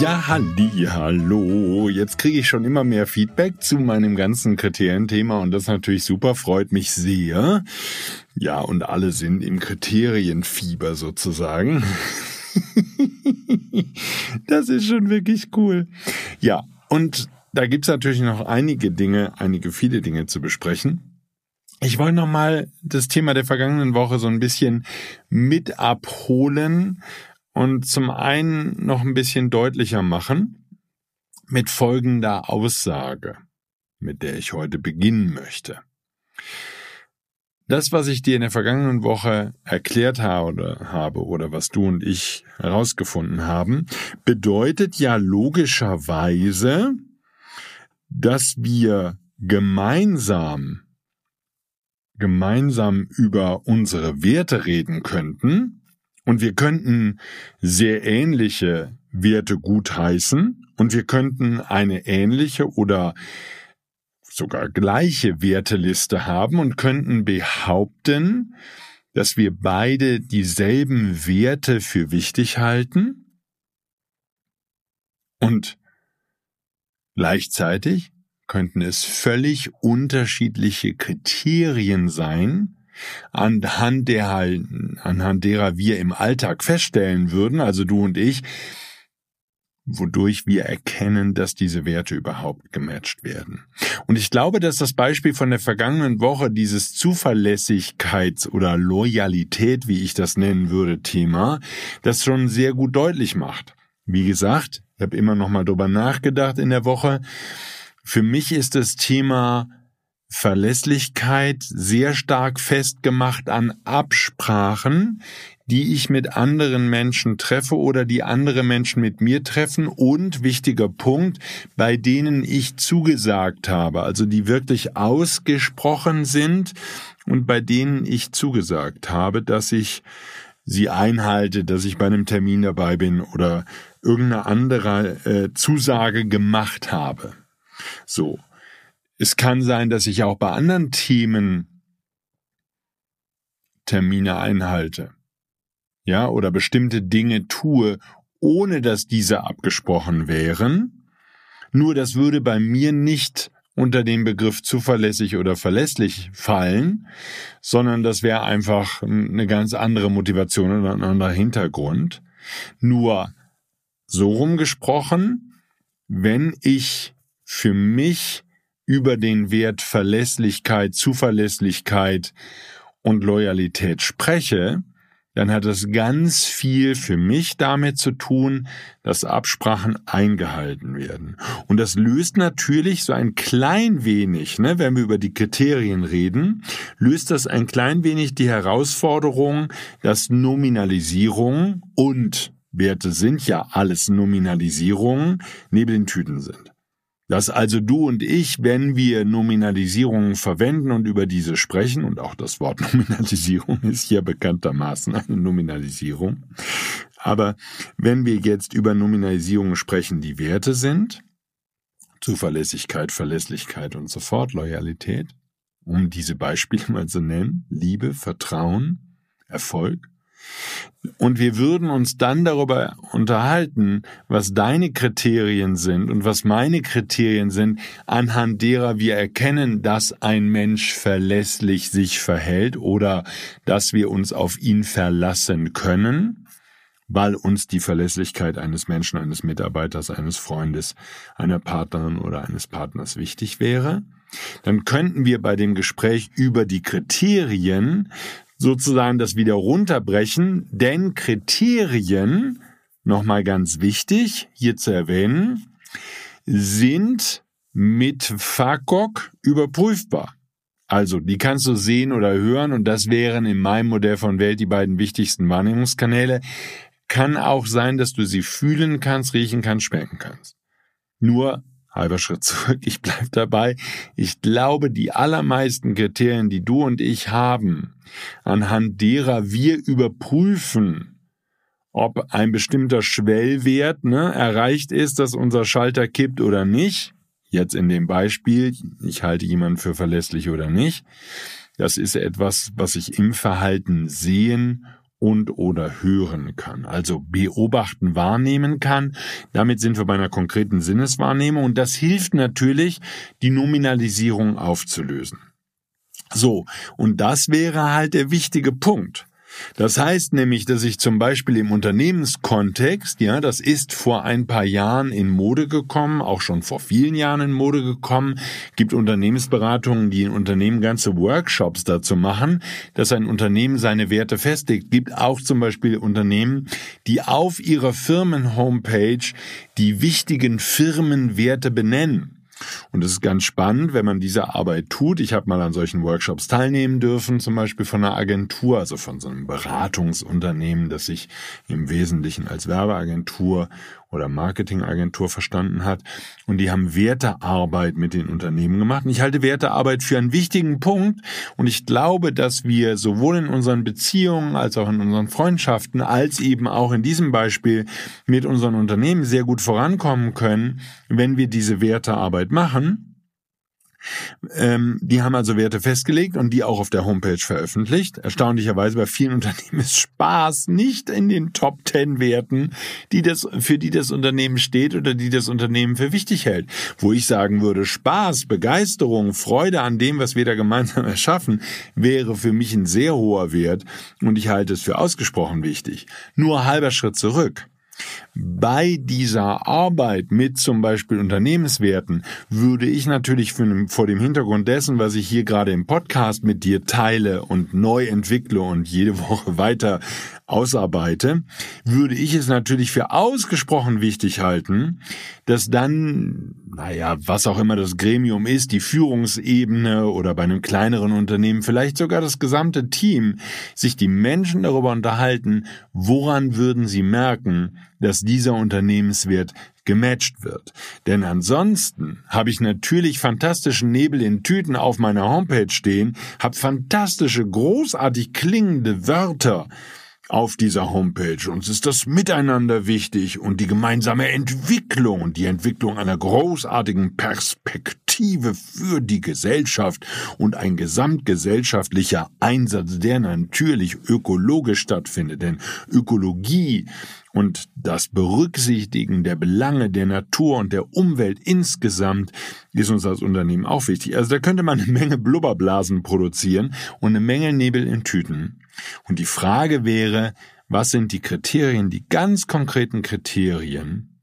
Ja, halli, hallo. Jetzt kriege ich schon immer mehr Feedback zu meinem ganzen Kriterienthema und das natürlich super, freut mich sehr. Ja, und alle sind im Kriterienfieber sozusagen. das ist schon wirklich cool. Ja, und da gibt's natürlich noch einige Dinge, einige viele Dinge zu besprechen. Ich wollte nochmal das Thema der vergangenen Woche so ein bisschen mit abholen und zum einen noch ein bisschen deutlicher machen mit folgender Aussage, mit der ich heute beginnen möchte. Das, was ich dir in der vergangenen Woche erklärt habe, oder was du und ich herausgefunden haben, bedeutet ja logischerweise, dass wir gemeinsam gemeinsam über unsere Werte reden könnten, und wir könnten sehr ähnliche Werte gutheißen und wir könnten eine ähnliche oder sogar gleiche Werteliste haben und könnten behaupten, dass wir beide dieselben Werte für wichtig halten und gleichzeitig könnten es völlig unterschiedliche Kriterien sein, anhand, der, anhand derer wir im Alltag feststellen würden, also du und ich, wodurch wir erkennen, dass diese Werte überhaupt gematcht werden. Und ich glaube, dass das Beispiel von der vergangenen Woche, dieses Zuverlässigkeits- oder Loyalität, wie ich das nennen würde, Thema, das schon sehr gut deutlich macht. Wie gesagt, ich habe immer noch mal drüber nachgedacht in der Woche. Für mich ist das Thema Verlässlichkeit sehr stark festgemacht an Absprachen, die ich mit anderen Menschen treffe oder die andere Menschen mit mir treffen und wichtiger Punkt, bei denen ich zugesagt habe, also die wirklich ausgesprochen sind und bei denen ich zugesagt habe, dass ich sie einhalte, dass ich bei einem Termin dabei bin oder irgendeine andere äh, Zusage gemacht habe. So. Es kann sein, dass ich auch bei anderen Themen Termine einhalte. Ja, oder bestimmte Dinge tue, ohne dass diese abgesprochen wären. Nur das würde bei mir nicht unter den Begriff zuverlässig oder verlässlich fallen, sondern das wäre einfach eine ganz andere Motivation oder ein anderer Hintergrund. Nur so rumgesprochen, wenn ich für mich über den Wert Verlässlichkeit, Zuverlässigkeit und Loyalität spreche, dann hat es ganz viel für mich damit zu tun, dass Absprachen eingehalten werden. Und das löst natürlich so ein klein wenig, ne, wenn wir über die Kriterien reden, löst das ein klein wenig die Herausforderung, dass Nominalisierung und Werte sind ja alles Nominalisierungen neben den Tüten sind. Dass also du und ich, wenn wir Nominalisierungen verwenden und über diese sprechen, und auch das Wort Nominalisierung ist hier bekanntermaßen eine Nominalisierung, aber wenn wir jetzt über Nominalisierungen sprechen, die Werte sind, Zuverlässigkeit, Verlässlichkeit und so fort, Loyalität, um diese Beispiele mal zu nennen, Liebe, Vertrauen, Erfolg, und wir würden uns dann darüber unterhalten, was deine Kriterien sind und was meine Kriterien sind, anhand derer wir erkennen, dass ein Mensch verlässlich sich verhält oder dass wir uns auf ihn verlassen können, weil uns die Verlässlichkeit eines Menschen, eines Mitarbeiters, eines Freundes, einer Partnerin oder eines Partners wichtig wäre. dann könnten wir bei dem Gespräch über die Kriterien sozusagen das wieder runterbrechen, denn Kriterien, nochmal ganz wichtig hier zu erwähnen, sind mit FACOG überprüfbar. Also, die kannst du sehen oder hören und das wären in meinem Modell von Welt die beiden wichtigsten Wahrnehmungskanäle. Kann auch sein, dass du sie fühlen kannst, riechen kannst, schmecken kannst. Nur halber Schritt zurück, ich bleib dabei. Ich glaube, die allermeisten Kriterien, die du und ich haben, anhand derer wir überprüfen, ob ein bestimmter Schwellwert ne, erreicht ist, dass unser Schalter kippt oder nicht, Jetzt in dem Beispiel, ich halte jemanden für verlässlich oder nicht, das ist etwas, was ich im Verhalten sehen und oder hören kann. Also beobachten, wahrnehmen kann. Damit sind wir bei einer konkreten Sinneswahrnehmung und das hilft natürlich, die Nominalisierung aufzulösen. So, und das wäre halt der wichtige Punkt. Das heißt nämlich, dass ich zum Beispiel im Unternehmenskontext, ja, das ist vor ein paar Jahren in Mode gekommen, auch schon vor vielen Jahren in Mode gekommen, gibt Unternehmensberatungen, die in Unternehmen ganze Workshops dazu machen, dass ein Unternehmen seine Werte festlegt. Gibt auch zum Beispiel Unternehmen, die auf ihrer Firmen-Homepage die wichtigen Firmenwerte benennen. Und es ist ganz spannend, wenn man diese Arbeit tut. Ich habe mal an solchen Workshops teilnehmen dürfen, zum Beispiel von einer Agentur, also von so einem Beratungsunternehmen, das sich im Wesentlichen als Werbeagentur oder Marketingagentur verstanden hat. Und die haben Wertearbeit mit den Unternehmen gemacht. Und ich halte Wertearbeit für einen wichtigen Punkt. Und ich glaube, dass wir sowohl in unseren Beziehungen als auch in unseren Freundschaften, als eben auch in diesem Beispiel mit unseren Unternehmen sehr gut vorankommen können, wenn wir diese Wertearbeit machen. Ähm, die haben also Werte festgelegt und die auch auf der Homepage veröffentlicht. Erstaunlicherweise bei vielen Unternehmen ist Spaß nicht in den Top 10 Werten, die das, für die das Unternehmen steht oder die das Unternehmen für wichtig hält. Wo ich sagen würde, Spaß, Begeisterung, Freude an dem, was wir da gemeinsam erschaffen, wäre für mich ein sehr hoher Wert und ich halte es für ausgesprochen wichtig. Nur halber Schritt zurück. Bei dieser Arbeit mit zum Beispiel Unternehmenswerten würde ich natürlich vor dem Hintergrund dessen, was ich hier gerade im Podcast mit dir teile und neu entwickle und jede Woche weiter ausarbeite, würde ich es natürlich für ausgesprochen wichtig halten, dass dann, naja, was auch immer das Gremium ist, die Führungsebene oder bei einem kleineren Unternehmen, vielleicht sogar das gesamte Team, sich die Menschen darüber unterhalten, woran würden sie merken, dass dieser Unternehmenswert gematcht wird. Denn ansonsten habe ich natürlich fantastischen Nebel in Tüten auf meiner Homepage stehen, habe fantastische, großartig klingende Wörter, auf dieser Homepage. Uns ist das Miteinander wichtig und die gemeinsame Entwicklung und die Entwicklung einer großartigen Perspektive für die Gesellschaft und ein gesamtgesellschaftlicher Einsatz, der natürlich ökologisch stattfindet. Denn Ökologie und das Berücksichtigen der Belange der Natur und der Umwelt insgesamt ist uns als Unternehmen auch wichtig. Also da könnte man eine Menge Blubberblasen produzieren und eine Menge Nebel in Tüten. Und die Frage wäre, was sind die Kriterien, die ganz konkreten Kriterien?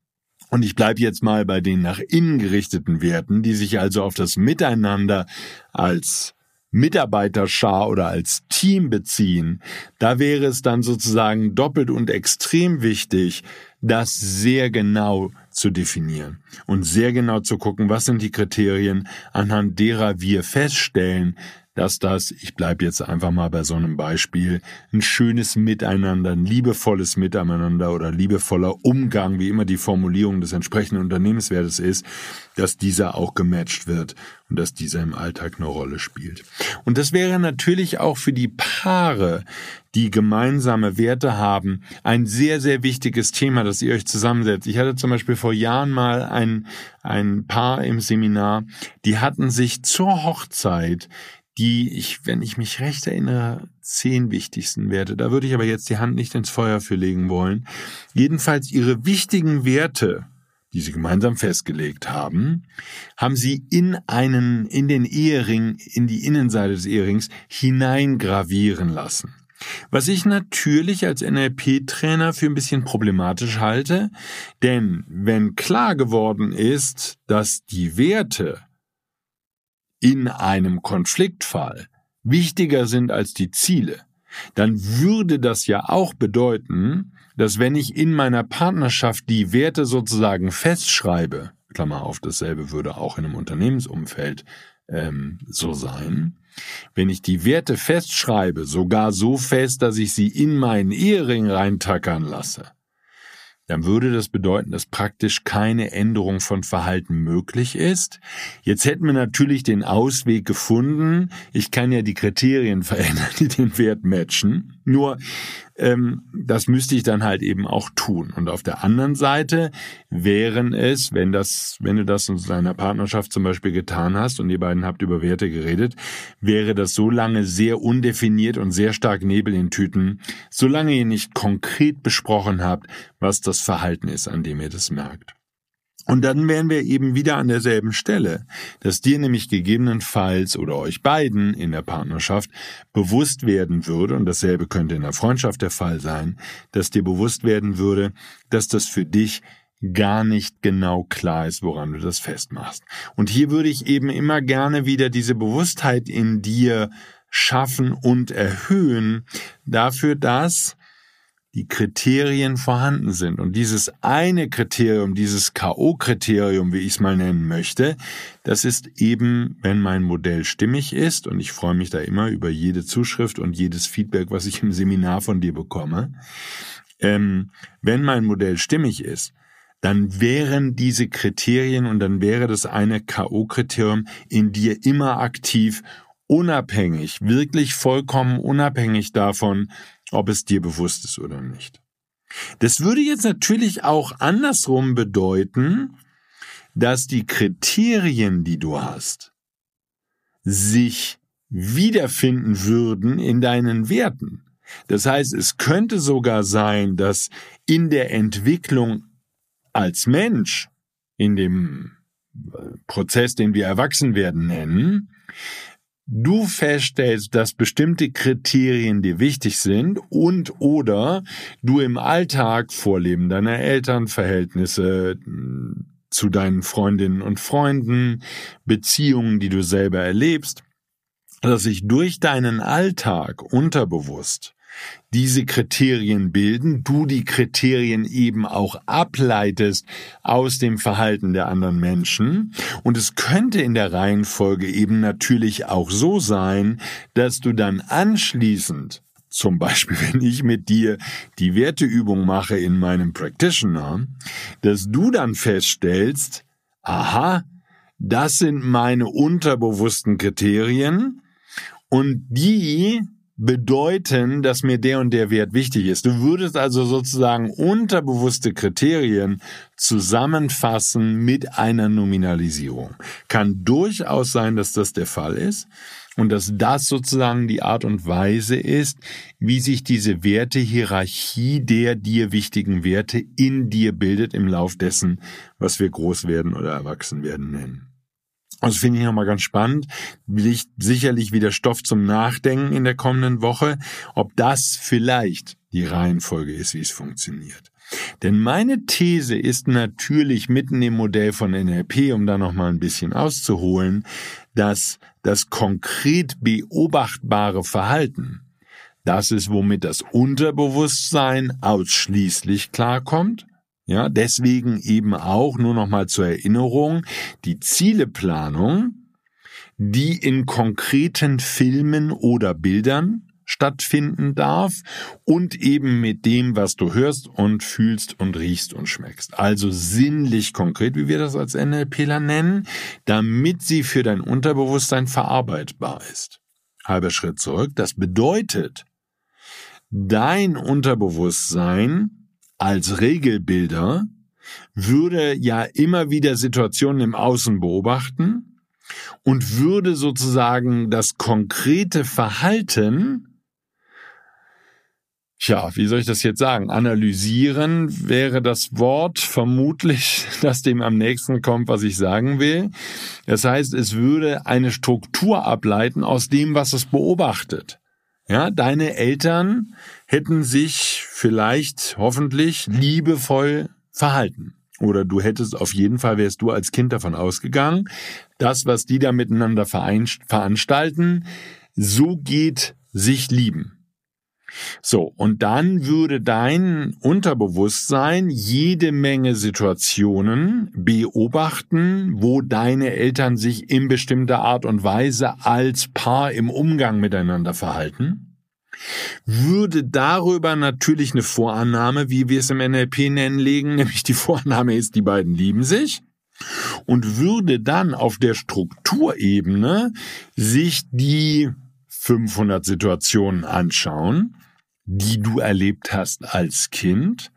Und ich bleibe jetzt mal bei den nach innen gerichteten Werten, die sich also auf das Miteinander als Mitarbeiterschar oder als Team beziehen, da wäre es dann sozusagen doppelt und extrem wichtig, das sehr genau zu definieren und sehr genau zu gucken, was sind die Kriterien, anhand derer wir feststellen, dass das, ich bleibe jetzt einfach mal bei so einem Beispiel, ein schönes Miteinander, ein liebevolles Miteinander oder liebevoller Umgang, wie immer die Formulierung des entsprechenden Unternehmenswertes ist, dass dieser auch gematcht wird und dass dieser im Alltag eine Rolle spielt. Und das wäre natürlich auch für die Paare, die gemeinsame Werte haben, ein sehr, sehr wichtiges Thema, das ihr euch zusammensetzt. Ich hatte zum Beispiel vor Jahren mal ein, ein Paar im Seminar, die hatten sich zur Hochzeit die ich, wenn ich mich recht erinnere, zehn wichtigsten Werte. Da würde ich aber jetzt die Hand nicht ins Feuer für legen wollen. Jedenfalls ihre wichtigen Werte, die sie gemeinsam festgelegt haben, haben sie in einen, in den Ehering, in die Innenseite des Ehrings hineingravieren lassen. Was ich natürlich als NLP-Trainer für ein bisschen problematisch halte, denn wenn klar geworden ist, dass die Werte in einem Konfliktfall wichtiger sind als die Ziele, dann würde das ja auch bedeuten, dass wenn ich in meiner Partnerschaft die Werte sozusagen festschreibe, Klammer auf, dasselbe würde auch in einem Unternehmensumfeld ähm, so sein, wenn ich die Werte festschreibe, sogar so fest, dass ich sie in meinen Ehering reintackern lasse, dann würde das bedeuten, dass praktisch keine Änderung von Verhalten möglich ist. Jetzt hätten wir natürlich den Ausweg gefunden. Ich kann ja die Kriterien verändern, die den Wert matchen. Nur ähm, das müsste ich dann halt eben auch tun. Und auf der anderen Seite wären es, wenn das, wenn du das in deiner Partnerschaft zum Beispiel getan hast und ihr beiden habt über Werte geredet, wäre das so lange sehr undefiniert und sehr stark Nebel in Tüten, solange ihr nicht konkret besprochen habt, was das Verhalten ist, an dem ihr das merkt. Und dann wären wir eben wieder an derselben Stelle, dass dir nämlich gegebenenfalls oder euch beiden in der Partnerschaft bewusst werden würde, und dasselbe könnte in der Freundschaft der Fall sein, dass dir bewusst werden würde, dass das für dich gar nicht genau klar ist, woran du das festmachst. Und hier würde ich eben immer gerne wieder diese Bewusstheit in dir schaffen und erhöhen dafür, dass die Kriterien vorhanden sind. Und dieses eine Kriterium, dieses K.O.-Kriterium, wie ich es mal nennen möchte, das ist eben, wenn mein Modell stimmig ist, und ich freue mich da immer über jede Zuschrift und jedes Feedback, was ich im Seminar von dir bekomme, ähm, wenn mein Modell stimmig ist, dann wären diese Kriterien und dann wäre das eine K.O.-Kriterium in dir immer aktiv, unabhängig, wirklich vollkommen unabhängig davon, ob es dir bewusst ist oder nicht. Das würde jetzt natürlich auch andersrum bedeuten, dass die Kriterien, die du hast, sich wiederfinden würden in deinen Werten. Das heißt, es könnte sogar sein, dass in der Entwicklung als Mensch, in dem Prozess, den wir Erwachsenwerden nennen, du feststellst, dass bestimmte Kriterien dir wichtig sind und oder du im Alltag Vorleben deiner Eltern, Verhältnisse hm, zu deinen Freundinnen und Freunden, Beziehungen, die du selber erlebst, dass sich durch deinen Alltag unterbewusst diese Kriterien bilden, du die Kriterien eben auch ableitest aus dem Verhalten der anderen Menschen. Und es könnte in der Reihenfolge eben natürlich auch so sein, dass du dann anschließend zum Beispiel, wenn ich mit dir die Werteübung mache in meinem Practitioner, dass du dann feststellst, aha, das sind meine unterbewussten Kriterien und die bedeuten, dass mir der und der Wert wichtig ist. Du würdest also sozusagen unterbewusste Kriterien zusammenfassen mit einer Nominalisierung. Kann durchaus sein, dass das der Fall ist und dass das sozusagen die Art und Weise ist, wie sich diese Wertehierarchie der dir wichtigen Werte in dir bildet im Lauf dessen, was wir groß werden oder erwachsen werden nennen. Das finde ich nochmal ganz spannend. Liegt sicherlich wieder Stoff zum Nachdenken in der kommenden Woche, ob das vielleicht die Reihenfolge ist, wie es funktioniert. Denn meine These ist natürlich mitten im Modell von NLP, um da nochmal ein bisschen auszuholen, dass das konkret beobachtbare Verhalten, das ist, womit das Unterbewusstsein ausschließlich klarkommt, ja, deswegen eben auch nur noch mal zur Erinnerung die Zieleplanung, die in konkreten Filmen oder Bildern stattfinden darf und eben mit dem, was du hörst und fühlst und riechst und schmeckst. Also sinnlich konkret, wie wir das als NLPler nennen, damit sie für dein Unterbewusstsein verarbeitbar ist. Halber Schritt zurück. Das bedeutet, dein Unterbewusstsein als Regelbilder würde ja immer wieder Situationen im Außen beobachten und würde sozusagen das konkrete Verhalten Tja, wie soll ich das jetzt sagen? Analysieren wäre das Wort vermutlich, das dem am nächsten kommt, was ich sagen will. Das heißt, es würde eine Struktur ableiten aus dem, was es beobachtet. Ja, deine Eltern hätten sich vielleicht, hoffentlich, liebevoll verhalten. oder du hättest auf jeden Fall, wärst du als Kind davon ausgegangen, das, was die da miteinander veranstalten, so geht sich lieben. So, und dann würde dein Unterbewusstsein jede Menge Situationen beobachten, wo deine Eltern sich in bestimmter Art und Weise als Paar im Umgang miteinander verhalten. Würde darüber natürlich eine Vorannahme, wie wir es im NLP nennen, legen, nämlich die Vorannahme ist, die beiden lieben sich. Und würde dann auf der Strukturebene sich die 500 Situationen anschauen, die du erlebt hast als Kind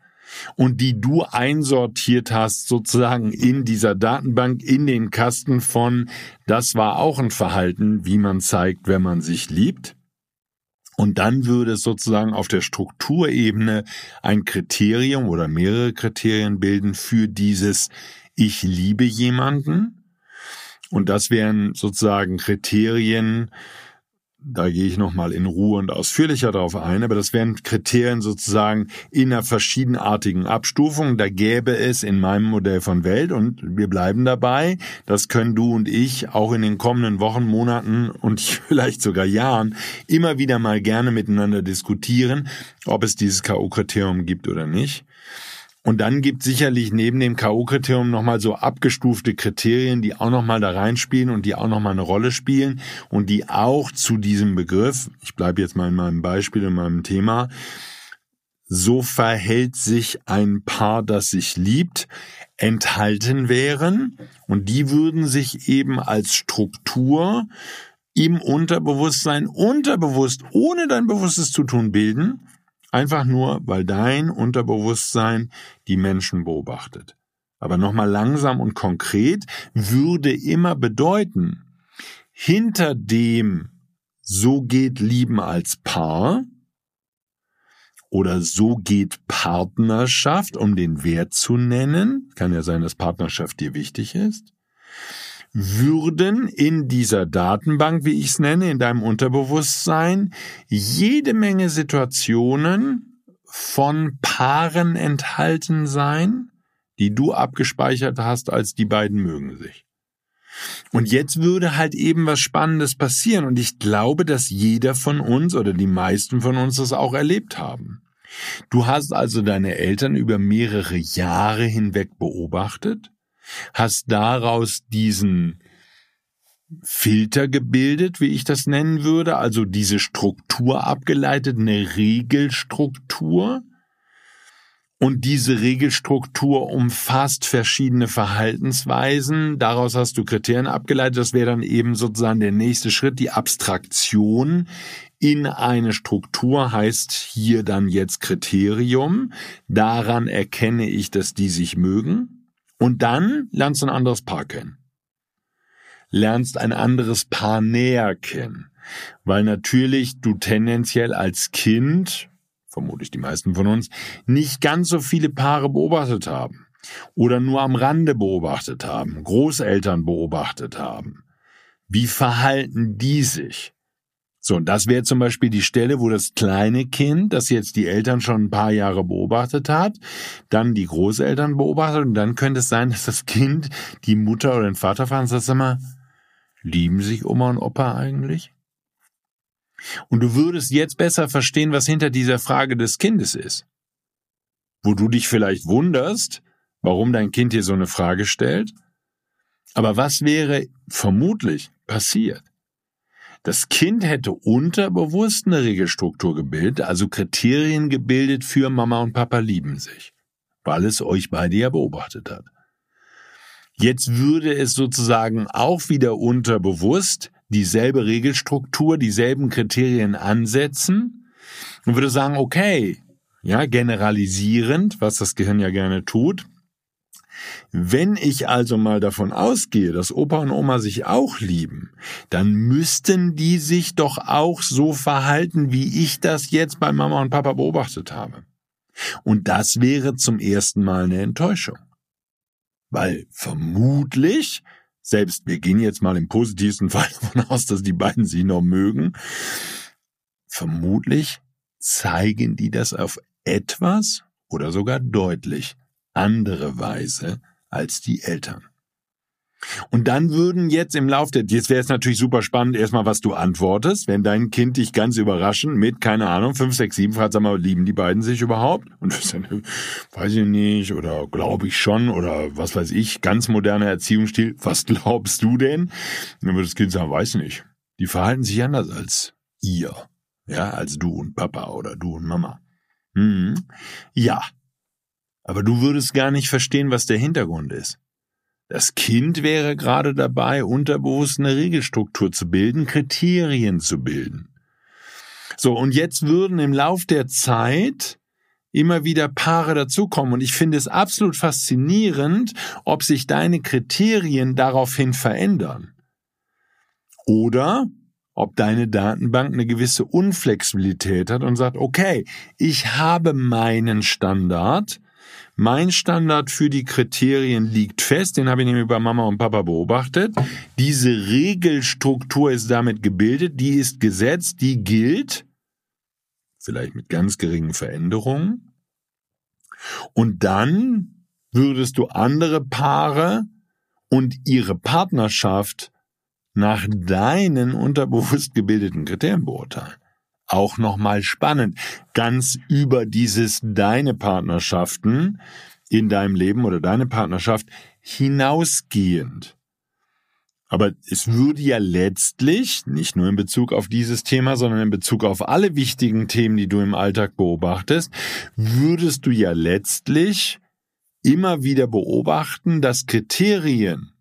und die du einsortiert hast sozusagen in dieser Datenbank in den Kasten von das war auch ein Verhalten, wie man zeigt, wenn man sich liebt. Und dann würde es sozusagen auf der Strukturebene ein Kriterium oder mehrere Kriterien bilden für dieses Ich liebe jemanden. Und das wären sozusagen Kriterien, da gehe ich nochmal in Ruhe und ausführlicher darauf ein, aber das wären Kriterien sozusagen in einer verschiedenartigen Abstufung. Da gäbe es in meinem Modell von Welt und wir bleiben dabei. Das können du und ich auch in den kommenden Wochen, Monaten und vielleicht sogar Jahren immer wieder mal gerne miteinander diskutieren, ob es dieses K.O.-Kriterium gibt oder nicht. Und dann gibt sicherlich neben dem K.O.-Kriterium nochmal so abgestufte Kriterien, die auch nochmal da reinspielen und die auch nochmal eine Rolle spielen und die auch zu diesem Begriff, ich bleibe jetzt mal in meinem Beispiel, in meinem Thema, so verhält sich ein Paar, das sich liebt, enthalten wären und die würden sich eben als Struktur im Unterbewusstsein unterbewusst, ohne dein bewusstes Zutun bilden Einfach nur, weil dein Unterbewusstsein die Menschen beobachtet. Aber nochmal langsam und konkret würde immer bedeuten, hinter dem so geht Lieben als Paar oder so geht Partnerschaft, um den Wert zu nennen, kann ja sein, dass Partnerschaft dir wichtig ist, würden in dieser Datenbank, wie ich es nenne, in deinem Unterbewusstsein, jede Menge Situationen von Paaren enthalten sein, die du abgespeichert hast, als die beiden mögen sich. Und jetzt würde halt eben was Spannendes passieren und ich glaube, dass jeder von uns oder die meisten von uns das auch erlebt haben. Du hast also deine Eltern über mehrere Jahre hinweg beobachtet hast daraus diesen Filter gebildet, wie ich das nennen würde, also diese Struktur abgeleitet, eine Regelstruktur. Und diese Regelstruktur umfasst verschiedene Verhaltensweisen. Daraus hast du Kriterien abgeleitet. Das wäre dann eben sozusagen der nächste Schritt, die Abstraktion in eine Struktur heißt hier dann jetzt Kriterium. Daran erkenne ich, dass die sich mögen. Und dann lernst du ein anderes Paar kennen. Lernst ein anderes Paar näher kennen. Weil natürlich du tendenziell als Kind, vermutlich die meisten von uns, nicht ganz so viele Paare beobachtet haben. Oder nur am Rande beobachtet haben, Großeltern beobachtet haben. Wie verhalten die sich? So, und das wäre zum Beispiel die Stelle, wo das kleine Kind, das jetzt die Eltern schon ein paar Jahre beobachtet hat, dann die Großeltern beobachtet und dann könnte es sein, dass das Kind die Mutter oder den Vater fragt und sagt, sag mal, lieben sich Oma und Opa eigentlich? Und du würdest jetzt besser verstehen, was hinter dieser Frage des Kindes ist. Wo du dich vielleicht wunderst, warum dein Kind dir so eine Frage stellt. Aber was wäre vermutlich passiert? Das Kind hätte unterbewusst eine Regelstruktur gebildet, also Kriterien gebildet für Mama und Papa lieben sich, weil es euch beide ja beobachtet hat. Jetzt würde es sozusagen auch wieder unterbewusst dieselbe Regelstruktur, dieselben Kriterien ansetzen und würde sagen, okay, ja, generalisierend, was das Gehirn ja gerne tut, wenn ich also mal davon ausgehe, dass Opa und Oma sich auch lieben, dann müssten die sich doch auch so verhalten, wie ich das jetzt bei Mama und Papa beobachtet habe. Und das wäre zum ersten Mal eine Enttäuschung. Weil vermutlich, selbst wir gehen jetzt mal im positivsten Fall davon aus, dass die beiden sich noch mögen, vermutlich zeigen die das auf etwas oder sogar deutlich andere Weise als die Eltern. Und dann würden jetzt im Lauf der, jetzt wäre es natürlich super spannend, erstmal, was du antwortest, wenn dein Kind dich ganz überraschen mit, keine Ahnung, 5, 6, 7 fragt, sag mal, lieben die beiden sich überhaupt? Und das dann, weiß ich nicht, oder glaube ich schon, oder was weiß ich, ganz moderner Erziehungsstil, was glaubst du denn? Und dann würde das Kind sagen, weiß nicht. Die verhalten sich anders als ihr, ja, als du und Papa oder du und Mama. Hm. Ja. Aber du würdest gar nicht verstehen, was der Hintergrund ist. Das Kind wäre gerade dabei, unterbewusst eine Regelstruktur zu bilden, Kriterien zu bilden. So, und jetzt würden im Lauf der Zeit immer wieder Paare dazukommen. Und ich finde es absolut faszinierend, ob sich deine Kriterien daraufhin verändern. Oder ob deine Datenbank eine gewisse Unflexibilität hat und sagt, okay, ich habe meinen Standard, mein Standard für die Kriterien liegt fest, den habe ich nämlich bei Mama und Papa beobachtet. Diese Regelstruktur ist damit gebildet, die ist gesetzt, die gilt, vielleicht mit ganz geringen Veränderungen. Und dann würdest du andere Paare und ihre Partnerschaft nach deinen unterbewusst gebildeten Kriterien beurteilen auch nochmal spannend. Ganz über dieses deine Partnerschaften in deinem Leben oder deine Partnerschaft hinausgehend. Aber es würde ja letztlich, nicht nur in Bezug auf dieses Thema, sondern in Bezug auf alle wichtigen Themen, die du im Alltag beobachtest, würdest du ja letztlich immer wieder beobachten, dass Kriterien,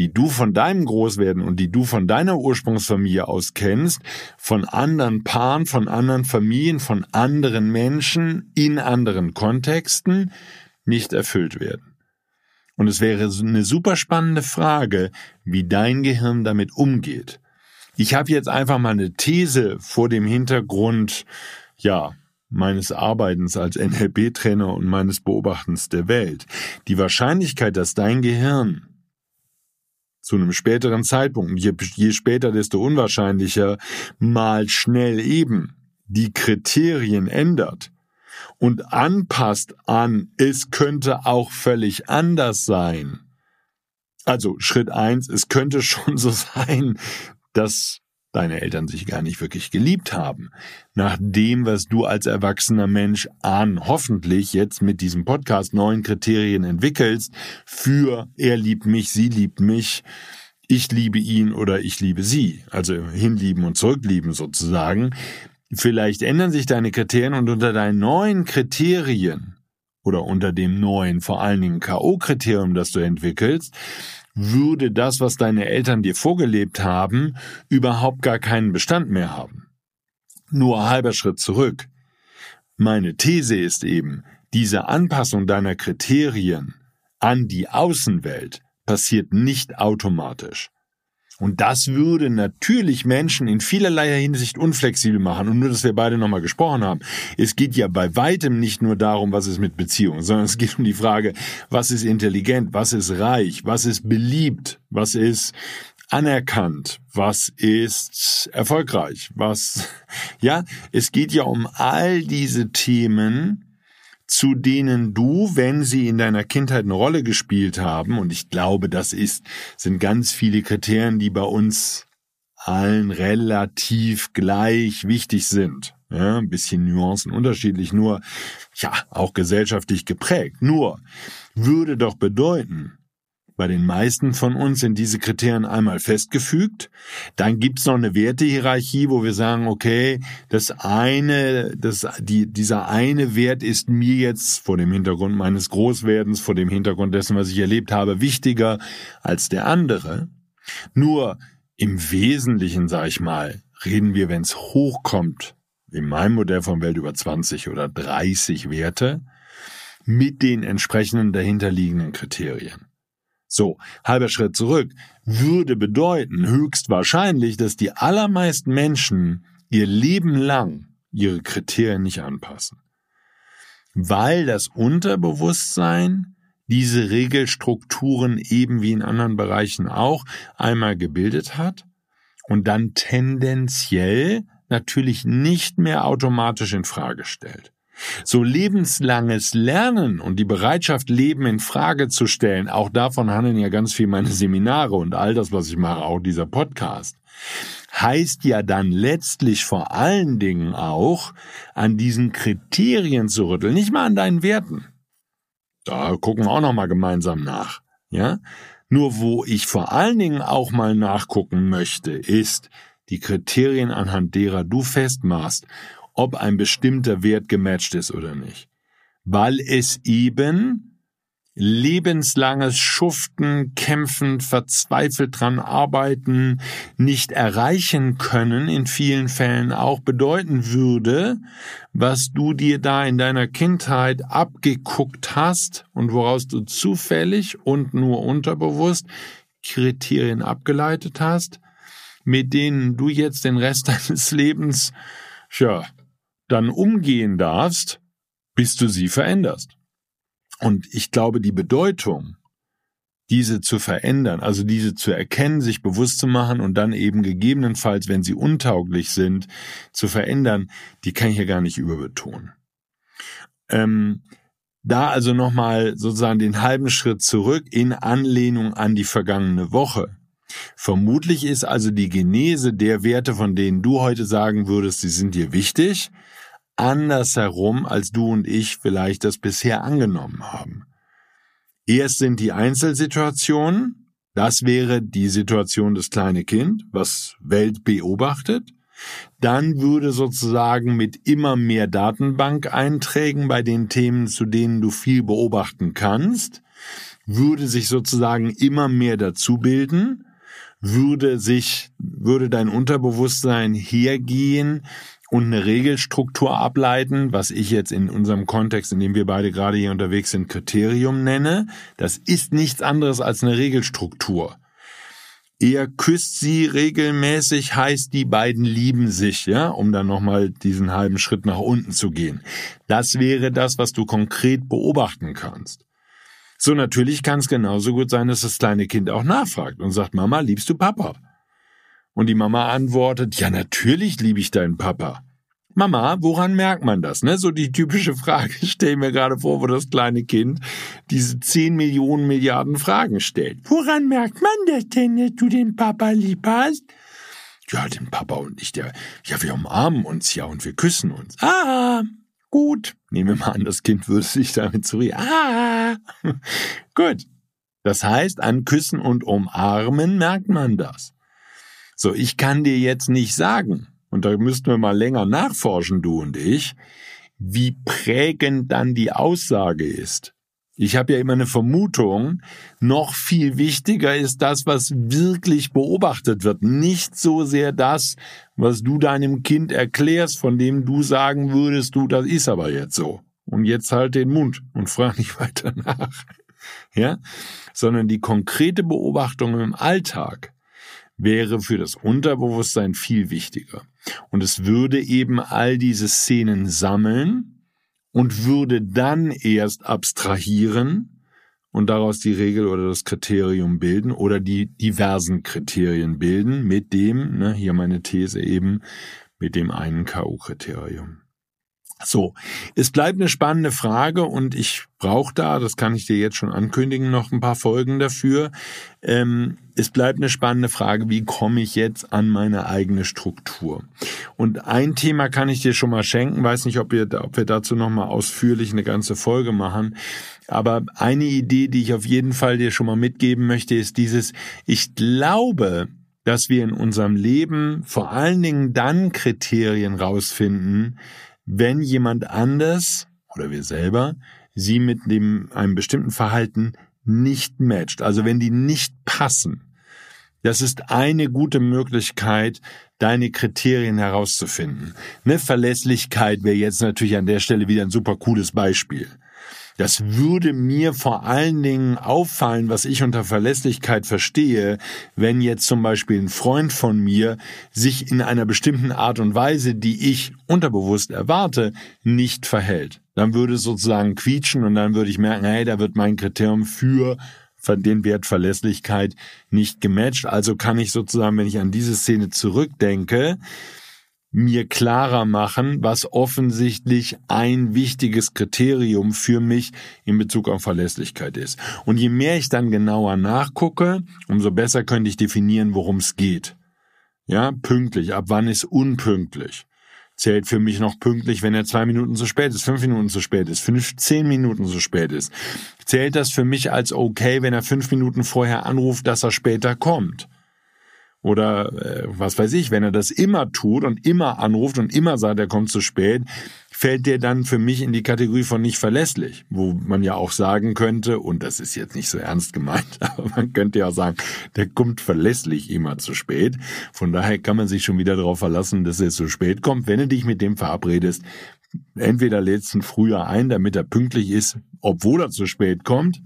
die du von deinem Großwerden und die du von deiner Ursprungsfamilie aus kennst, von anderen Paaren, von anderen Familien, von anderen Menschen in anderen Kontexten nicht erfüllt werden. Und es wäre eine super spannende Frage, wie dein Gehirn damit umgeht. Ich habe jetzt einfach mal eine These vor dem Hintergrund, ja, meines Arbeitens als NLP-Trainer und meines Beobachtens der Welt. Die Wahrscheinlichkeit, dass dein Gehirn zu einem späteren Zeitpunkt, je, je später, desto unwahrscheinlicher, mal schnell eben die Kriterien ändert und anpasst an, es könnte auch völlig anders sein. Also Schritt eins, es könnte schon so sein, dass deine Eltern sich gar nicht wirklich geliebt haben. Nach dem, was du als erwachsener Mensch an hoffentlich jetzt mit diesem Podcast neuen Kriterien entwickelst für er liebt mich, sie liebt mich, ich liebe ihn oder ich liebe sie, also hinlieben und zurücklieben sozusagen. Vielleicht ändern sich deine Kriterien und unter deinen neuen Kriterien oder unter dem neuen, vor allen Dingen K.O.-Kriterium, das du entwickelst, würde das, was deine Eltern dir vorgelebt haben, überhaupt gar keinen Bestand mehr haben. Nur halber Schritt zurück. Meine These ist eben, diese Anpassung deiner Kriterien an die Außenwelt passiert nicht automatisch. Und das würde natürlich Menschen in vielerlei Hinsicht unflexibel machen. Und nur, dass wir beide nochmal gesprochen haben. Es geht ja bei weitem nicht nur darum, was ist mit Beziehungen, sondern es geht um die Frage, was ist intelligent, was ist reich, was ist beliebt, was ist anerkannt, was ist erfolgreich, was, ja, es geht ja um all diese Themen, zu denen du, wenn sie in deiner Kindheit eine Rolle gespielt haben, und ich glaube, das ist, sind ganz viele Kriterien, die bei uns allen relativ gleich wichtig sind. Ja, ein bisschen Nuancen unterschiedlich, nur, ja, auch gesellschaftlich geprägt. Nur, würde doch bedeuten, bei den meisten von uns sind diese Kriterien einmal festgefügt. Dann gibt's noch eine Wertehierarchie, wo wir sagen, okay, das eine, das, die, dieser eine Wert ist mir jetzt vor dem Hintergrund meines Großwerdens, vor dem Hintergrund dessen, was ich erlebt habe, wichtiger als der andere. Nur im Wesentlichen, sag ich mal, reden wir, wenn es hochkommt, in meinem Modell von Welt über 20 oder 30 Werte, mit den entsprechenden dahinterliegenden Kriterien. So, halber Schritt zurück, würde bedeuten höchstwahrscheinlich, dass die allermeisten Menschen ihr Leben lang ihre Kriterien nicht anpassen. Weil das Unterbewusstsein diese Regelstrukturen eben wie in anderen Bereichen auch einmal gebildet hat und dann tendenziell natürlich nicht mehr automatisch in Frage stellt. So lebenslanges Lernen und die Bereitschaft, Leben in Frage zu stellen, auch davon handeln ja ganz viel meine Seminare und all das, was ich mache, auch dieser Podcast, heißt ja dann letztlich vor allen Dingen auch, an diesen Kriterien zu rütteln, nicht mal an deinen Werten. Da gucken wir auch noch mal gemeinsam nach, ja? Nur wo ich vor allen Dingen auch mal nachgucken möchte, ist die Kriterien, anhand derer du festmachst, ob ein bestimmter Wert gematcht ist oder nicht. Weil es eben lebenslanges Schuften, Kämpfen, verzweifelt dran arbeiten, nicht erreichen können, in vielen Fällen auch bedeuten würde, was du dir da in deiner Kindheit abgeguckt hast und woraus du zufällig und nur unterbewusst Kriterien abgeleitet hast, mit denen du jetzt den Rest deines Lebens, ja, dann umgehen darfst, bis du sie veränderst. Und ich glaube, die Bedeutung, diese zu verändern, also diese zu erkennen, sich bewusst zu machen und dann eben gegebenenfalls, wenn sie untauglich sind, zu verändern, die kann ich hier gar nicht überbetonen. Ähm, da also nochmal sozusagen den halben Schritt zurück in Anlehnung an die vergangene Woche. Vermutlich ist also die Genese der Werte, von denen du heute sagen würdest, sie sind dir wichtig, andersherum, als du und ich vielleicht das bisher angenommen haben. Erst sind die Einzelsituationen, das wäre die Situation des kleine Kind, was Welt beobachtet. Dann würde sozusagen mit immer mehr Datenbank-Einträgen bei den Themen, zu denen du viel beobachten kannst, würde sich sozusagen immer mehr dazu bilden, würde sich, würde dein Unterbewusstsein hergehen und eine Regelstruktur ableiten, was ich jetzt in unserem Kontext, in dem wir beide gerade hier unterwegs sind, Kriterium nenne. Das ist nichts anderes als eine Regelstruktur. Er küsst sie regelmäßig, heißt die beiden lieben sich, ja, um dann nochmal diesen halben Schritt nach unten zu gehen. Das wäre das, was du konkret beobachten kannst. So, natürlich kann es genauso gut sein, dass das kleine Kind auch nachfragt und sagt, Mama, liebst du Papa? Und die Mama antwortet, ja, natürlich liebe ich deinen Papa. Mama, woran merkt man das? Ne? So die typische Frage, stell mir gerade vor, wo das kleine Kind diese 10 Millionen Milliarden Fragen stellt. Woran merkt man das denn, dass du den Papa lieb hast? Ja, den Papa und ich, der, ja, wir umarmen uns ja und wir küssen uns. Ah, gut. Nehmen wir mal an, das Kind würde sich damit zurück. Ah, gut. Das heißt, an Küssen und Umarmen merkt man das. So, ich kann dir jetzt nicht sagen, und da müssten wir mal länger nachforschen, du und ich, wie prägend dann die Aussage ist. Ich habe ja immer eine Vermutung, noch viel wichtiger ist das, was wirklich beobachtet wird, nicht so sehr das, was du deinem Kind erklärst, von dem du sagen würdest, du, das ist aber jetzt so. Und jetzt halt den Mund und frag nicht weiter nach. Ja? Sondern die konkrete Beobachtung im Alltag wäre für das Unterbewusstsein viel wichtiger. Und es würde eben all diese Szenen sammeln und würde dann erst abstrahieren und daraus die Regel oder das Kriterium bilden oder die diversen Kriterien bilden mit dem, ne, hier meine These eben, mit dem einen K.O.-Kriterium. So, es bleibt eine spannende Frage und ich brauche da, das kann ich dir jetzt schon ankündigen, noch ein paar Folgen dafür. Ähm, es bleibt eine spannende Frage, wie komme ich jetzt an meine eigene Struktur? Und ein Thema kann ich dir schon mal schenken, weiß nicht, ob wir, ob wir dazu nochmal ausführlich eine ganze Folge machen, aber eine Idee, die ich auf jeden Fall dir schon mal mitgeben möchte, ist dieses, ich glaube, dass wir in unserem Leben vor allen Dingen dann Kriterien rausfinden, wenn jemand anders oder wir selber sie mit dem, einem bestimmten Verhalten nicht matcht, also wenn die nicht passen. Das ist eine gute Möglichkeit, deine Kriterien herauszufinden. Eine Verlässlichkeit wäre jetzt natürlich an der Stelle wieder ein super cooles Beispiel. Das würde mir vor allen Dingen auffallen, was ich unter Verlässlichkeit verstehe, wenn jetzt zum Beispiel ein Freund von mir sich in einer bestimmten Art und Weise, die ich unterbewusst erwarte, nicht verhält. Dann würde es sozusagen quietschen und dann würde ich merken, hey, da wird mein Kriterium für den Wert Verlässlichkeit nicht gematcht. Also kann ich sozusagen, wenn ich an diese Szene zurückdenke, mir klarer machen, was offensichtlich ein wichtiges Kriterium für mich in Bezug auf Verlässlichkeit ist. Und je mehr ich dann genauer nachgucke, umso besser könnte ich definieren, worum es geht. Ja, pünktlich. Ab wann ist unpünktlich? Zählt für mich noch pünktlich, wenn er zwei Minuten zu spät ist, fünf Minuten zu spät ist, fünf, zehn Minuten zu spät ist. Zählt das für mich als okay, wenn er fünf Minuten vorher anruft, dass er später kommt? Oder äh, was weiß ich, wenn er das immer tut und immer anruft und immer sagt, er kommt zu spät, fällt der dann für mich in die Kategorie von nicht verlässlich, wo man ja auch sagen könnte, und das ist jetzt nicht so ernst gemeint, aber man könnte ja sagen, der kommt verlässlich immer zu spät. Von daher kann man sich schon wieder darauf verlassen, dass er zu spät kommt. Wenn du dich mit dem verabredest, entweder lädst du ihn früher ein, damit er pünktlich ist, obwohl er zu spät kommt,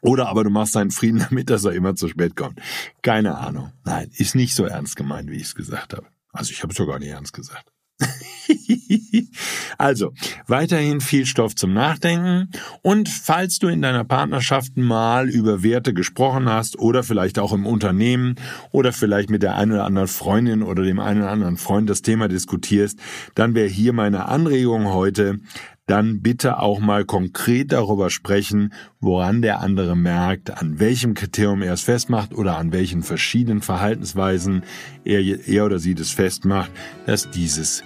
oder aber du machst deinen Frieden damit, dass er immer zu spät kommt. Keine Ahnung. Nein, ist nicht so ernst gemeint, wie ich es gesagt habe. Also ich habe es sogar nicht ernst gesagt. also, weiterhin viel Stoff zum Nachdenken und falls du in deiner Partnerschaft mal über Werte gesprochen hast oder vielleicht auch im Unternehmen oder vielleicht mit der einen oder anderen Freundin oder dem einen oder anderen Freund das Thema diskutierst, dann wäre hier meine Anregung heute, dann bitte auch mal konkret darüber sprechen, woran der andere merkt, an welchem Kriterium er es festmacht oder an welchen verschiedenen Verhaltensweisen er, er oder sie das festmacht, dass dieses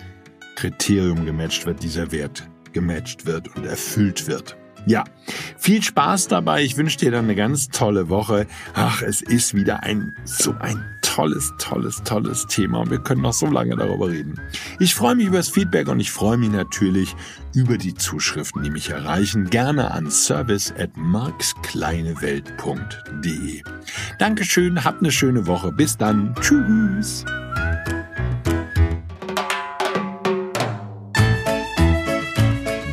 Kriterium gematcht wird, dieser Wert gematcht wird und erfüllt wird. Ja, viel Spaß dabei. Ich wünsche dir dann eine ganz tolle Woche. Ach, es ist wieder ein so ein tolles, tolles, tolles Thema und wir können noch so lange darüber reden. Ich freue mich über das Feedback und ich freue mich natürlich über die Zuschriften, die mich erreichen. Gerne an service at markskleinewelt.de. Dankeschön, habt eine schöne Woche. Bis dann. Tschüss.